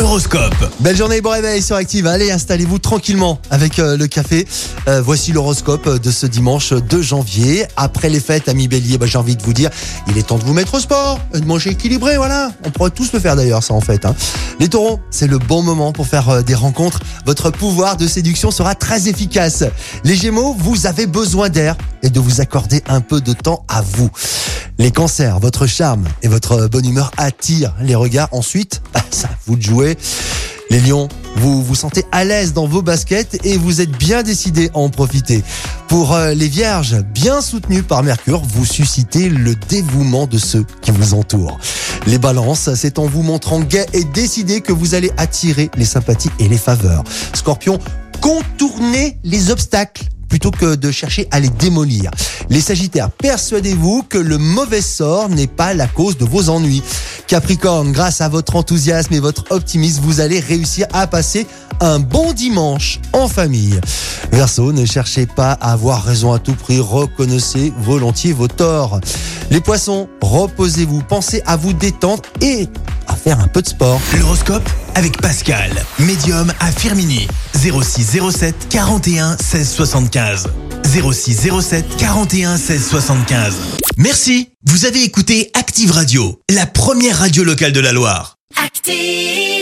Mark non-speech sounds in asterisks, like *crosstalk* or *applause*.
Horoscope. Belle journée, bon réveil sur Active. Allez, installez-vous tranquillement avec euh, le café. Euh, voici l'horoscope de ce dimanche 2 janvier. Après les fêtes, amis bélier, bah, j'ai envie de vous dire, il est temps de vous mettre au sport, de manger équilibré, voilà. On pourrait tous le faire d'ailleurs, ça en fait. hein. Les taureaux, c'est le bon moment pour faire euh, des rencontres. Votre pouvoir de séduction sera très efficace. Les gémeaux, vous avez besoin d'air et de vous accorder un peu de temps à vous. Les cancers, votre charme et votre bonne humeur attirent les regards. Ensuite, *laughs* ça vous de jouer. Les lions, vous vous sentez à l'aise dans vos baskets et vous êtes bien décidé à en profiter. Pour euh, les vierges, bien soutenus par Mercure, vous suscitez le dévouement de ceux qui vous entourent. Les balances, c'est en vous montrant gai et décidé que vous allez attirer les sympathies et les faveurs. Scorpion, contournez les obstacles plutôt que de chercher à les démolir. Les Sagittaires, persuadez-vous que le mauvais sort n'est pas la cause de vos ennuis. Capricorne, grâce à votre enthousiasme et votre optimisme, vous allez réussir à passer un bon dimanche en famille. Verseau, ne cherchez pas à avoir raison à tout prix, reconnaissez volontiers vos torts. Les poissons, reposez-vous, pensez à vous détendre et à faire un peu de sport. L'horoscope avec Pascal, médium à Firmini. 06 07 41 16 75. 06 07 41 16 75. Merci, vous avez écouté Active Radio, la première radio locale de la Loire. Active.